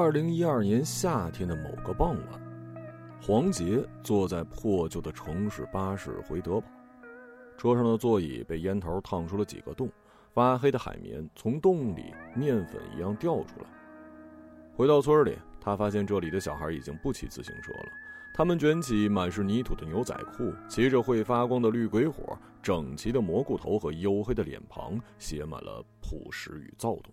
二零一二年夏天的某个傍晚，黄杰坐在破旧的城市巴士回德堡，车上的座椅被烟头烫出了几个洞，发黑的海绵从洞里面粉一样掉出来。回到村里，他发现这里的小孩已经不骑自行车了，他们卷起满是泥土的牛仔裤，骑着会发光的绿鬼火，整齐的蘑菇头和黝黑的脸庞写满了朴实与躁动。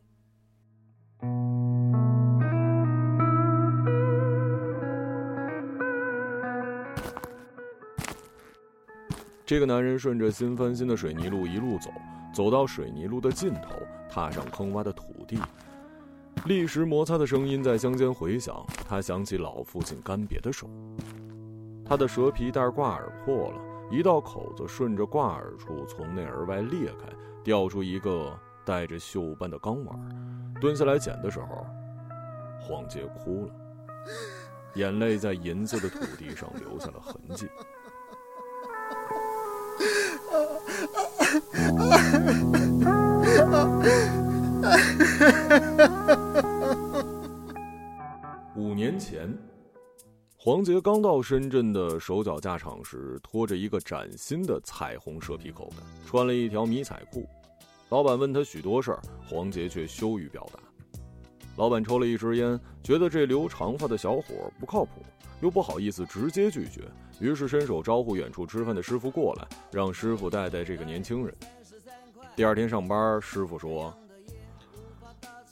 这个男人顺着新翻新的水泥路一路走，走到水泥路的尽头，踏上坑洼的土地，砾石摩擦的声音在乡间回响。他想起老父亲干瘪的手，他的蛇皮袋挂耳破了，一道口子顺着挂耳处从内而外裂开，掉出一个带着锈斑的钢碗。蹲下来捡的时候，黄杰哭了，眼泪在银色的土地上留下了痕迹。五年前，黄杰刚到深圳的手脚架厂时，拖着一个崭新的彩虹蛇皮口袋，穿了一条迷彩裤。老板问他许多事儿，黄杰却羞于表达。老板抽了一支烟，觉得这留长发的小伙不靠谱，又不好意思直接拒绝，于是伸手招呼远处吃饭的师傅过来，让师傅带带这个年轻人。第二天上班，师傅说：“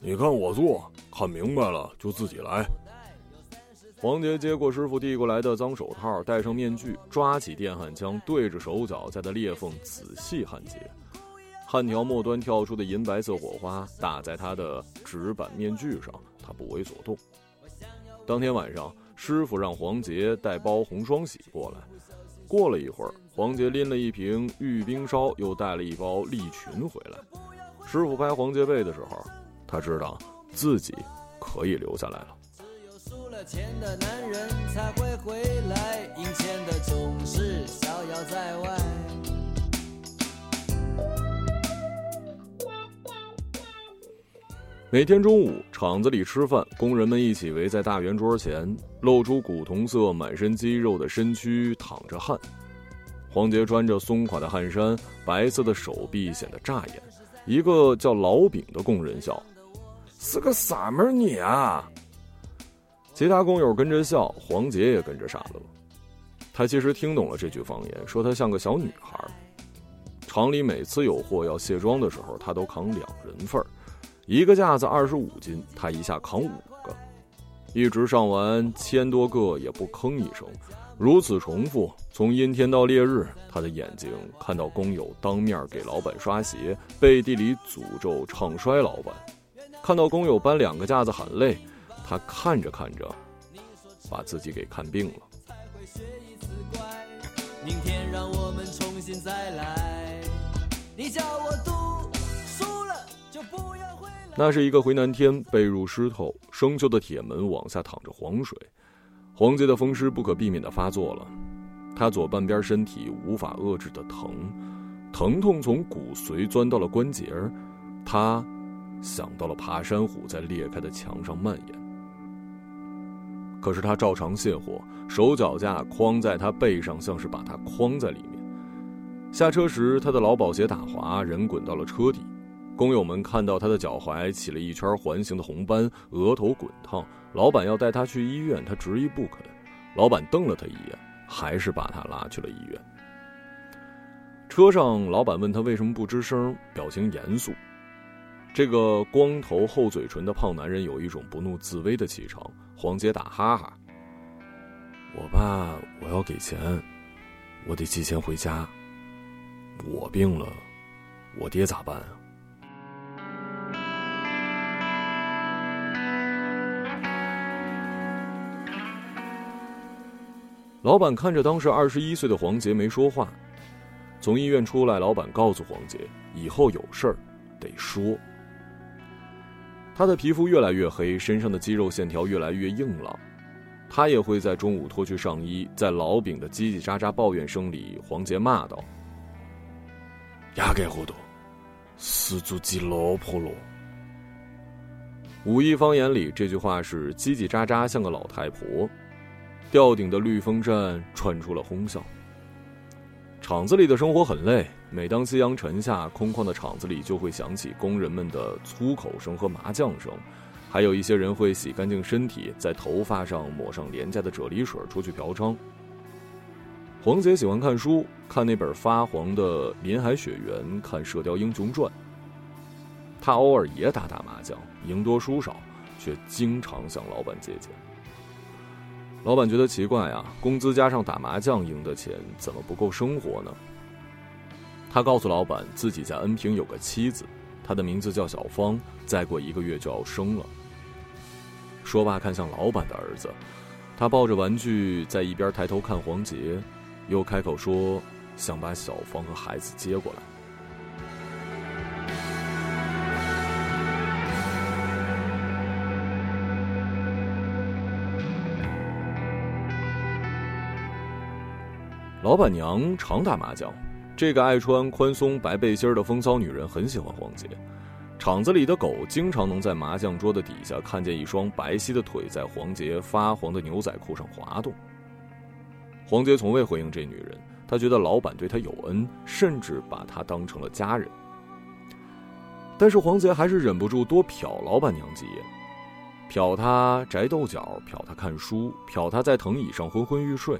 你看我做，看明白了就自己来。”黄杰接过师傅递过来的脏手套，戴上面具，抓起电焊枪，对着手脚在的裂缝仔细焊接。焊条末端跳出的银白色火花打在他的纸板面具上，他不为所动。当天晚上，师傅让黄杰带包红双喜过来。过了一会儿，黄杰拎了一瓶玉冰烧，又带了一包利群回来。师傅拍黄杰背的时候，他知道自己可以留下来了。只有输了钱的男人才会回来，赢钱的总是逍遥在外。每天中午，厂子里吃饭，工人们一起围在大圆桌前，露出古铜色、满身肌肉的身躯，淌着汗。黄杰穿着松垮的汗衫，白色的手臂显得扎眼。一个叫老饼的工人笑：“是个傻门你啊！”其他工友跟着笑，黄杰也跟着傻乐。他其实听懂了这句方言，说他像个小女孩。厂里每次有货要卸装的时候，他都扛两人份儿。一个架子二十五斤，他一下扛五，一直上完千多个也不吭一声，如此重复，从阴天到烈日，他的眼睛看到工友当面给老板刷鞋，背地里诅咒唱衰老板，看到工友搬两个架子喊累，他看着看着，把自己给看病了。明天让我们重新再来，你叫我。那是一个回南天，被褥湿透，生锈的铁门往下淌着黄水，黄杰的风湿不可避免的发作了，他左半边身体无法遏制的疼，疼痛从骨髓钻到了关节儿，他想到了爬山虎在裂开的墙上蔓延。可是他照常卸货，手脚架框在他背上，像是把他框在里面。下车时，他的劳保鞋打滑，人滚到了车底。工友们看到他的脚踝起了一圈环形的红斑，额头滚烫。老板要带他去医院，他执意不肯。老板瞪了他一眼，还是把他拉去了医院。车上，老板问他为什么不吱声，表情严肃。这个光头厚嘴唇的胖男人有一种不怒自威的气场。黄杰打哈哈：“我爸，我要给钱，我得寄钱回家。我病了，我爹咋办啊？”老板看着当时二十一岁的黄杰，没说话。从医院出来，老板告诉黄杰，以后有事儿得说。他的皮肤越来越黑，身上的肌肉线条越来越硬朗。他也会在中午脱去上衣，在老饼的叽叽喳喳抱怨声里，黄杰骂道：“压根糊涂，死猪鸡老婆了。”武夷方言里这句话是叽叽喳喳，像个老太婆。吊顶的绿风扇传出了哄笑。厂子里的生活很累，每当夕阳沉下，空旷的厂子里就会响起工人们的粗口声和麻将声，还有一些人会洗干净身体，在头发上抹上廉价的啫喱水出去嫖娼。黄杰喜欢看书，看那本发黄的《林海雪原》，看《射雕英雄传》。他偶尔也打打麻将，赢多输少，却经常向老板借钱。老板觉得奇怪啊，工资加上打麻将赢的钱，怎么不够生活呢？他告诉老板，自己在恩平有个妻子，她的名字叫小芳，再过一个月就要生了。说罢，看向老板的儿子，他抱着玩具在一边抬头看黄杰。又开口说：“想把小芳和孩子接过来。”老板娘常打麻将，这个爱穿宽松白背心的风骚女人很喜欢黄杰。厂子里的狗经常能在麻将桌的底下看见一双白皙的腿在黄杰发黄的牛仔裤上滑动。黄杰从未回应这女人，他觉得老板对他有恩，甚至把她当成了家人。但是黄杰还是忍不住多瞟老板娘几眼，瞟她摘豆角，瞟她看书，瞟她在藤椅上昏昏欲睡。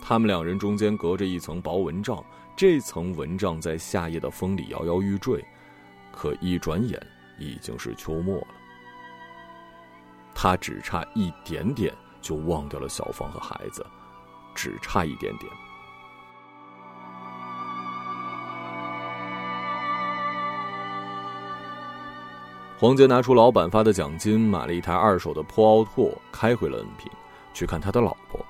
他们两人中间隔着一层薄蚊帐，这层蚊帐在夏夜的风里摇摇欲坠，可一转眼已经是秋末了。他只差一点点就忘掉了小芳和孩子。只差一点点。黄杰拿出老板发的奖金，买了一台二手的破奥拓，开回了恩平，去看他的老婆。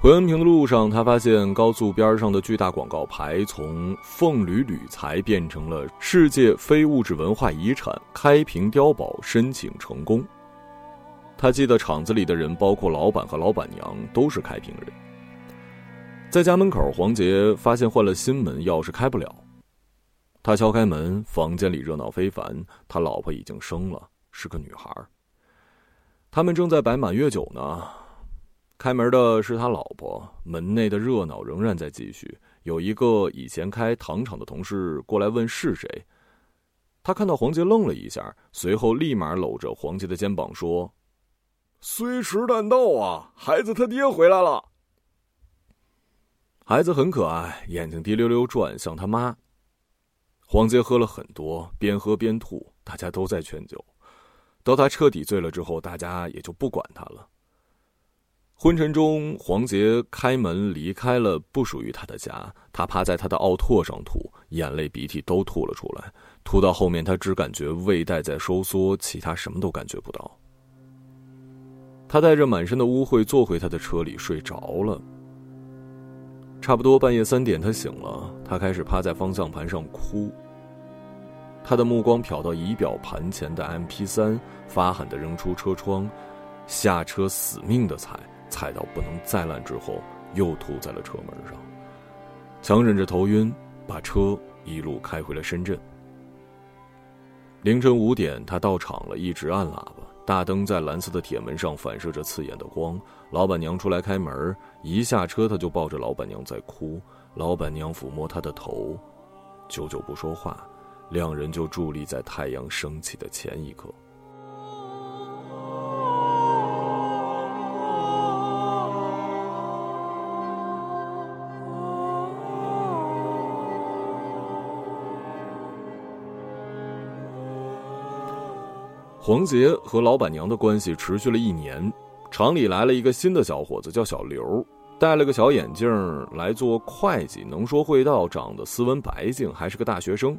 回恩平的路上，他发现高速边上的巨大广告牌从“凤铝铝材”变成了“世界非物质文化遗产开平碉堡申请成功”。他记得厂子里的人，包括老板和老板娘，都是开平人。在家门口，黄杰发现换了新门，钥匙开不了。他敲开门，房间里热闹非凡。他老婆已经生了，是个女孩。他们正在摆满月酒呢。开门的是他老婆。门内的热闹仍然在继续。有一个以前开糖厂的同事过来问是谁。他看到黄杰，愣了一下，随后立马搂着黄杰的肩膀说。虽迟但到啊！孩子他爹回来了。孩子很可爱，眼睛滴溜溜转，像他妈。黄杰喝了很多，边喝边吐，大家都在劝酒。到他彻底醉了之后，大家也就不管他了。昏沉中，黄杰开门离开了不属于他的家。他趴在他的奥拓上吐，眼泪鼻涕都吐了出来。吐到后面，他只感觉胃袋在收缩，其他什么都感觉不到。他带着满身的污秽坐回他的车里睡着了。差不多半夜三点，他醒了，他开始趴在方向盘上哭。他的目光瞟到仪表盘前的 M P 三，发狠的扔出车窗，下车死命的踩，踩到不能再烂之后，又吐在了车门上，强忍着头晕，把车一路开回了深圳。凌晨五点，他到场了，一直按喇叭。大灯在蓝色的铁门上反射着刺眼的光。老板娘出来开门，一下车他就抱着老板娘在哭。老板娘抚摸他的头，久久不说话，两人就伫立在太阳升起的前一刻。黄杰和老板娘的关系持续了一年，厂里来了一个新的小伙子，叫小刘，戴了个小眼镜来做会计，能说会道，长得斯文白净，还是个大学生。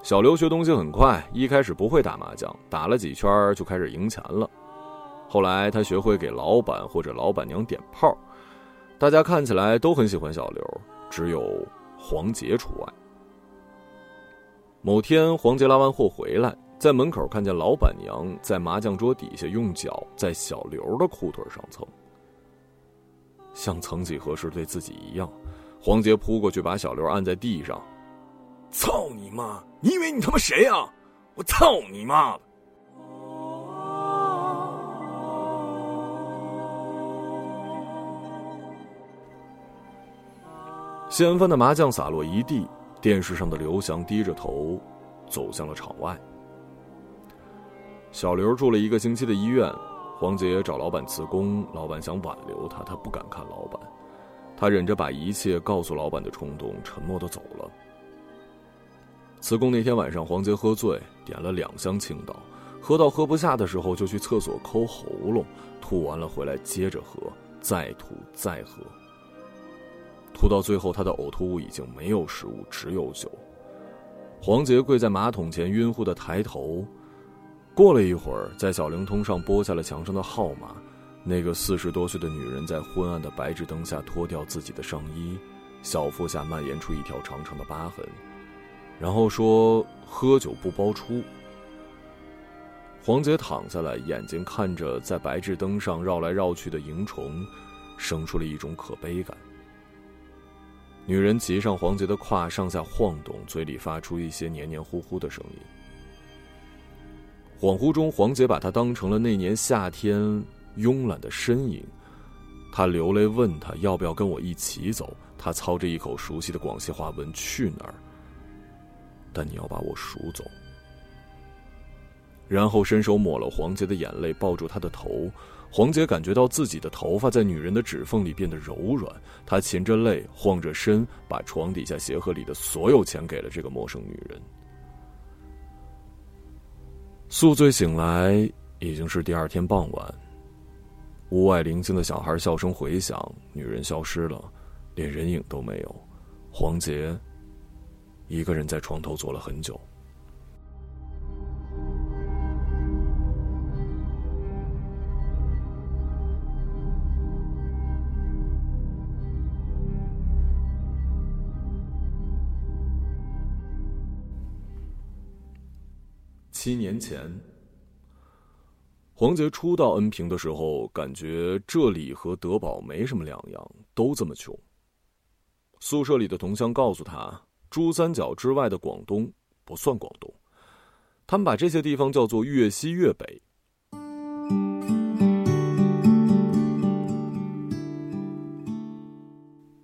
小刘学东西很快，一开始不会打麻将，打了几圈就开始赢钱了。后来他学会给老板或者老板娘点炮，大家看起来都很喜欢小刘，只有黄杰除外。某天，黄杰拉完货回来。在门口看见老板娘在麻将桌底下用脚在小刘的裤腿上蹭像曾几何时对自己一样。黄杰扑过去把小刘按在地上操你妈！你以为你他妈谁啊？我操你妈的！掀翻的麻将洒落一地电视上的刘翔低着头走向了场外。小刘住了一个星期的医院，黄杰找老板辞工，老板想挽留他，他不敢看老板，他忍着把一切告诉老板的冲动，沉默的走了。辞工那天晚上，黄杰喝醉，点了两箱青岛，喝到喝不下的时候，就去厕所抠喉咙，吐完了回来接着喝，再吐再喝，吐到最后，他的呕吐物已经没有食物，只有酒。黄杰跪在马桶前，晕乎的抬头。过了一会儿，在小灵通上拨下了墙上的号码，那个四十多岁的女人在昏暗的白炽灯下脱掉自己的上衣，小腹下蔓延出一条长长的疤痕。然后说：“喝酒不包出。”黄杰躺下来，眼睛看着在白炽灯上绕来绕去的萤虫，生出了一种可悲感。女人骑上黄杰的胯，上下晃动，嘴里发出一些黏黏糊糊的声音。恍惚中，黄杰把她当成了那年夏天慵懒的身影。他流泪问他要不要跟我一起走。他操着一口熟悉的广西话问：“去哪儿？”但你要把我赎走。然后伸手抹了黄杰的眼泪，抱住他的头。黄杰感觉到自己的头发在女人的指缝里变得柔软。他噙着泪，晃着身，把床底下鞋盒里的所有钱给了这个陌生女人。宿醉醒来，已经是第二天傍晚。屋外零星的小孩笑声回响，女人消失了，连人影都没有。黄杰。一个人在床头坐了很久。七年前，黄杰初到恩平的时候，感觉这里和德宝没什么两样，都这么穷。宿舍里的同乡告诉他。珠三角之外的广东不算广东，他们把这些地方叫做粤西粤北。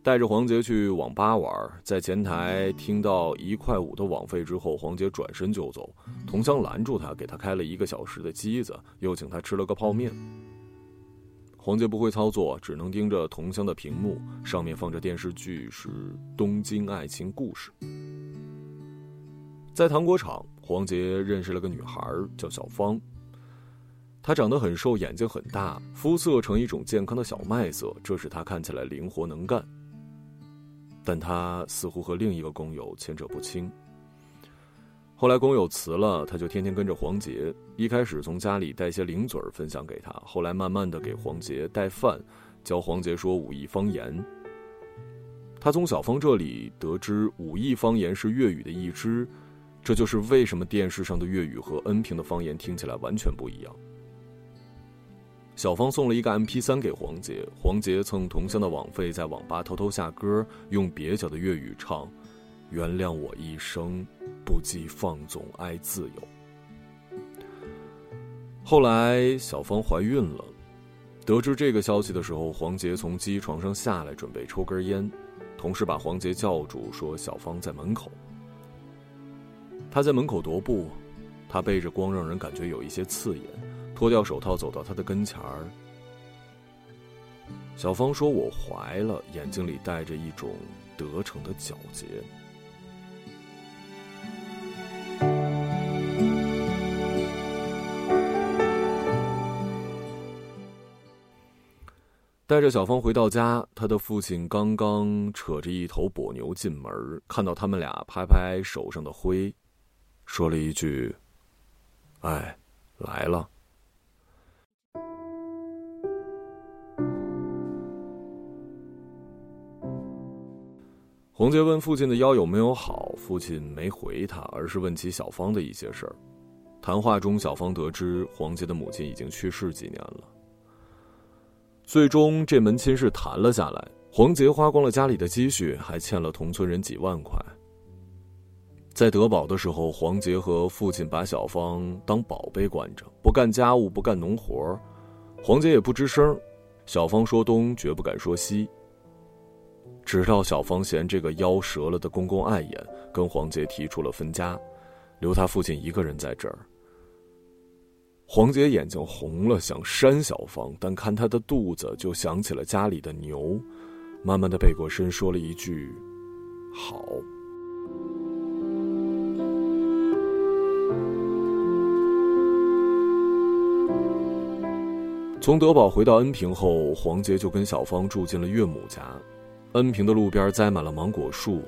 带着黄杰去网吧玩，在前台听到一块五的网费之后，黄杰转身就走，同乡拦住他，给他开了一个小时的机子，又请他吃了个泡面。黄杰不会操作，只能盯着同乡的屏幕，上面放着电视剧是《东京爱情故事》。在糖果厂，黄杰认识了个女孩，叫小芳。她长得很瘦，眼睛很大，肤色呈一种健康的小麦色，这使她看起来灵活能干。但他似乎和另一个工友牵扯不清。后来工友辞了，他就天天跟着黄杰。一开始从家里带些零嘴儿分享给他，后来慢慢的给黄杰带饭，教黄杰说武义方言。他从小芳这里得知武义方言是粤语的一支，这就是为什么电视上的粤语和恩平的方言听起来完全不一样。小芳送了一个 M P 三给黄杰，黄杰蹭同乡的网费，在网吧偷偷下歌，用蹩脚的粤语唱。原谅我一生不羁放纵爱自由。后来小芳怀孕了，得知这个消息的时候，黄杰从机床上下来，准备抽根烟，同事把黄杰叫住，说小芳在门口。他在门口踱步，他背着光，让人感觉有一些刺眼。脱掉手套，走到他的跟前儿。小芳说：“我怀了。”眼睛里带着一种得逞的皎洁。带着小芳回到家，他的父亲刚刚扯着一头跛牛进门，看到他们俩，拍拍手上的灰，说了一句：“哎，来了。”洪杰问父亲的腰有没有好，父亲没回他，而是问起小芳的一些事儿。谈话中，小芳得知黄杰的母亲已经去世几年了。最终，这门亲事谈了下来。黄杰花光了家里的积蓄，还欠了同村人几万块。在德保的时候，黄杰和父亲把小芳当宝贝惯着，不干家务，不干农活黄杰也不吱声。小芳说东，绝不敢说西。直到小芳嫌这个腰折了的公公碍眼，跟黄杰提出了分家，留他父亲一个人在这儿。黄杰眼睛红了，想扇小芳，但看她的肚子，就想起了家里的牛，慢慢的背过身，说了一句：“好。”从德宝回到恩平后，黄杰就跟小芳住进了岳母家。恩平的路边栽满了芒果树，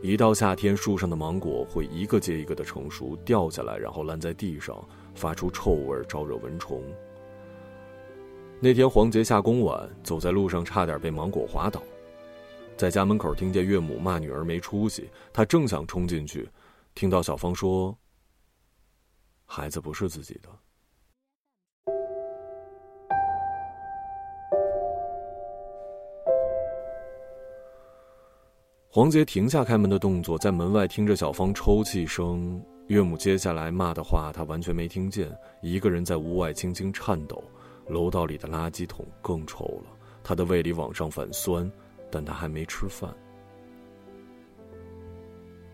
一到夏天，树上的芒果会一个接一个的成熟，掉下来，然后烂在地上，发出臭味，招惹蚊虫。那天黄杰下工晚，走在路上，差点被芒果滑倒，在家门口听见岳母骂女儿没出息，他正想冲进去，听到小芳说：“孩子不是自己的。”黄杰停下开门的动作，在门外听着小芳抽泣声。岳母接下来骂的话，他完全没听见。一个人在屋外轻轻颤抖。楼道里的垃圾桶更臭了，他的胃里往上反酸，但他还没吃饭。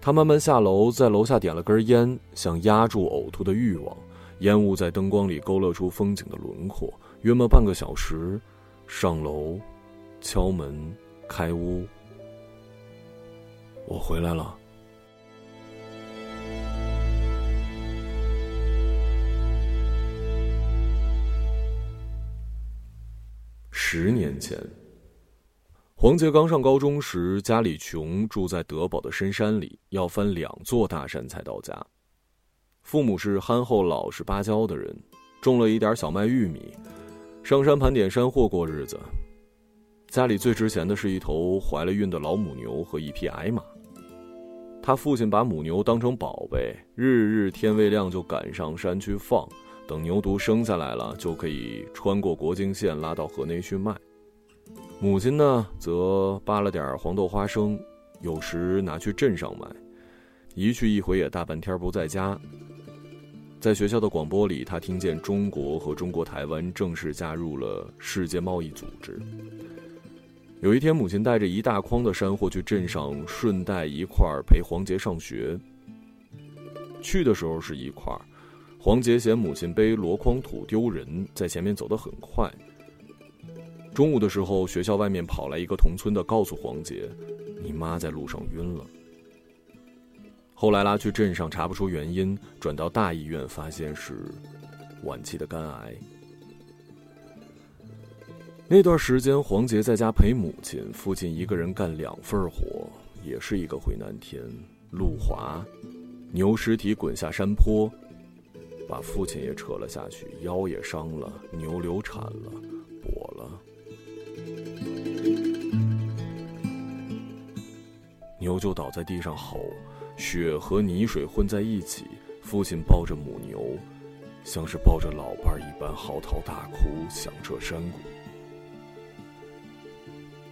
他慢慢下楼，在楼下点了根烟，想压住呕吐的欲望。烟雾在灯光里勾勒出风景的轮廓。约莫半个小时，上楼，敲门，开屋。我回来了。十年前，黄杰刚上高中时，家里穷，住在德保的深山里，要翻两座大山才到家。父母是憨厚老实巴交的人，种了一点小麦、玉米，上山盘点山货过日子。家里最值钱的是一头怀了孕的老母牛和一匹矮马。他父亲把母牛当成宝贝，日日天未亮就赶上山去放，等牛犊生下来了，就可以穿过国境线拉到河内去卖。母亲呢，则扒了点黄豆、花生，有时拿去镇上卖，一去一回也大半天不在家。在学校的广播里，他听见中国和中国台湾正式加入了世界贸易组织。有一天，母亲带着一大筐的山货去镇上，顺带一块儿陪黄杰上学。去的时候是一块儿，黄杰嫌母亲背箩筐土丢人，在前面走得很快。中午的时候，学校外面跑来一个同村的，告诉黄杰：“你妈在路上晕了。”后来拉去镇上查不出原因，转到大医院，发现是晚期的肝癌。那段时间，黄杰在家陪母亲，父亲一个人干两份活，也是一个回南天。路滑，牛尸体滚下山坡，把父亲也扯了下去，腰也伤了，牛流产了，跛了。牛就倒在地上吼，血和泥水混在一起，父亲抱着母牛，像是抱着老伴一般嚎啕大哭，响彻山谷。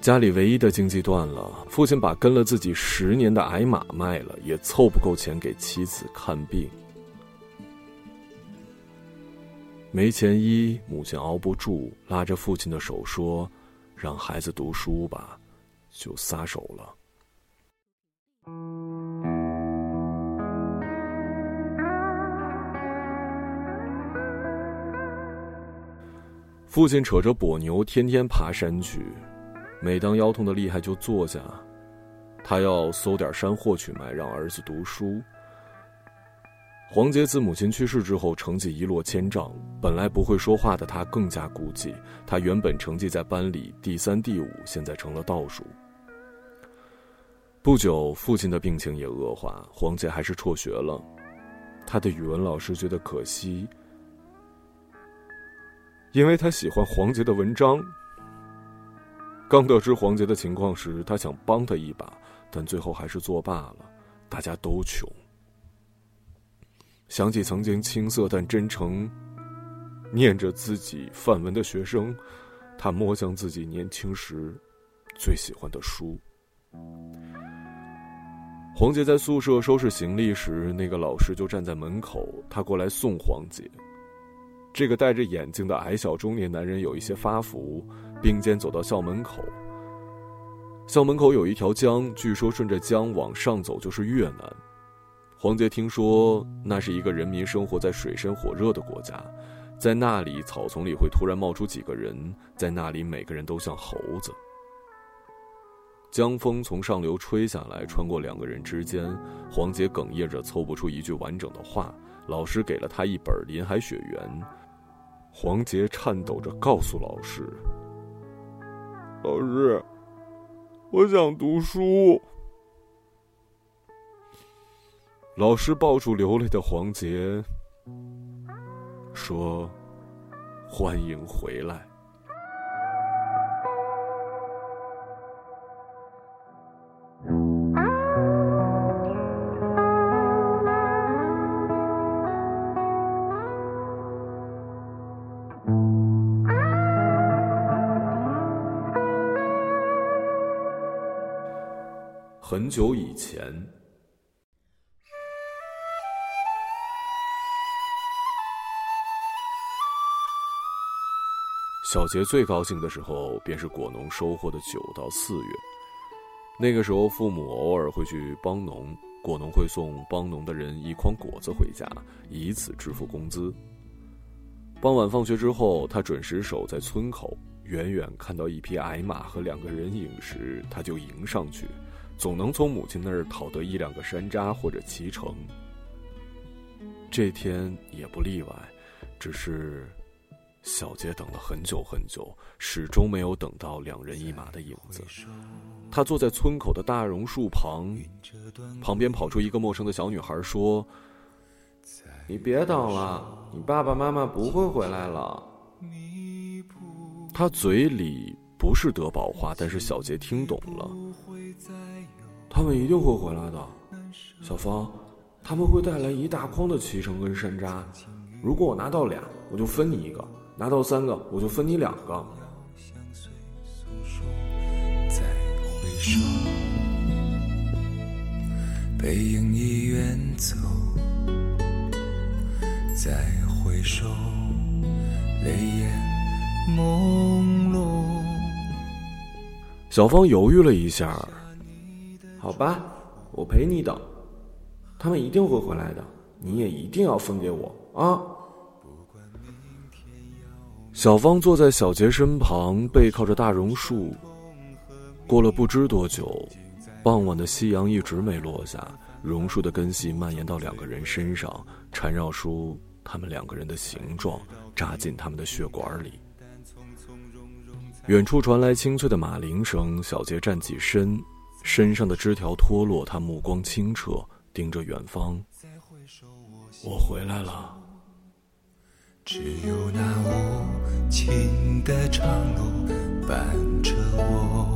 家里唯一的经济断了，父亲把跟了自己十年的矮马卖了，也凑不够钱给妻子看病。没钱医，母亲熬不住，拉着父亲的手说：“让孩子读书吧。”就撒手了。父亲扯着跛牛，天天爬山去。每当腰痛的厉害，就坐下。他要搜点山货去卖，让儿子读书。黄杰自母亲去世之后，成绩一落千丈。本来不会说话的他，更加孤寂。他原本成绩在班里第三、第五，现在成了倒数。不久，父亲的病情也恶化，黄杰还是辍学了。他的语文老师觉得可惜，因为他喜欢黄杰的文章。刚得知黄杰的情况时，他想帮他一把，但最后还是作罢了。大家都穷。想起曾经青涩但真诚念着自己范文的学生，他摸向自己年轻时最喜欢的书。黄杰在宿舍收拾行李时，那个老师就站在门口，他过来送黄杰。这个戴着眼镜的矮小中年男人有一些发福，并肩走到校门口。校门口有一条江，据说顺着江往上走就是越南。黄杰听说那是一个人民生活在水深火热的国家，在那里草丛里会突然冒出几个人，在那里每个人都像猴子。江风从上流吹下来，穿过两个人之间。黄杰哽咽着凑不出一句完整的话。老师给了他一本《林海雪原》。黄杰颤抖着告诉老师：“老师，我想读书。”老师抱住流泪的黄杰，说：“欢迎回来。”久以前，小杰最高兴的时候，便是果农收获的九到四月。那个时候，父母偶尔会去帮农，果农会送帮农的人一筐果子回家，以此支付工资。傍晚放学之后，他准时守在村口，远远看到一匹矮马和两个人影时，他就迎上去。总能从母亲那儿讨得一两个山楂或者脐橙。这天也不例外，只是小杰等了很久很久，始终没有等到两人一马的影子。他坐在村口的大榕树旁，旁边跑出一个陌生的小女孩，说：“你别等了，你爸爸妈妈不会回来了。”他嘴里不是德宝话，但是小杰听懂了。他们一定会回来的，小芳，他们会带来一大筐的脐橙跟山楂。如果我拿到俩，我就分你一个；拿到三个，我就分你两个。再回首，背影已远走。再回首，泪眼朦胧。小芳犹豫了一下。好吧，我陪你等，他们一定会回来的，你也一定要分给我啊！小芳坐在小杰身旁，背靠着大榕树。过了不知多久，傍晚的夕阳一直没落下，榕树的根系蔓延到两个人身上，缠绕出他们两个人的形状，扎进他们的血管里。远处传来清脆的马铃声，小杰站起身。身上的枝条脱落，他目光清澈，盯着远方。我回来了。只有那无尽的长路伴着我。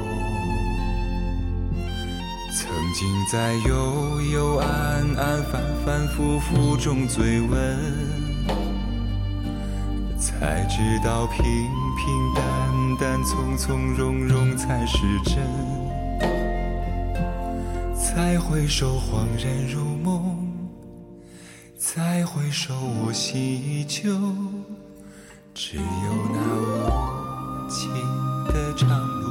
曾经在幽幽暗暗、反反复复中追问，才知道平平淡淡、从从容容才是真。再回首，恍然如梦；再回首，我心依旧，只有那无尽的长路。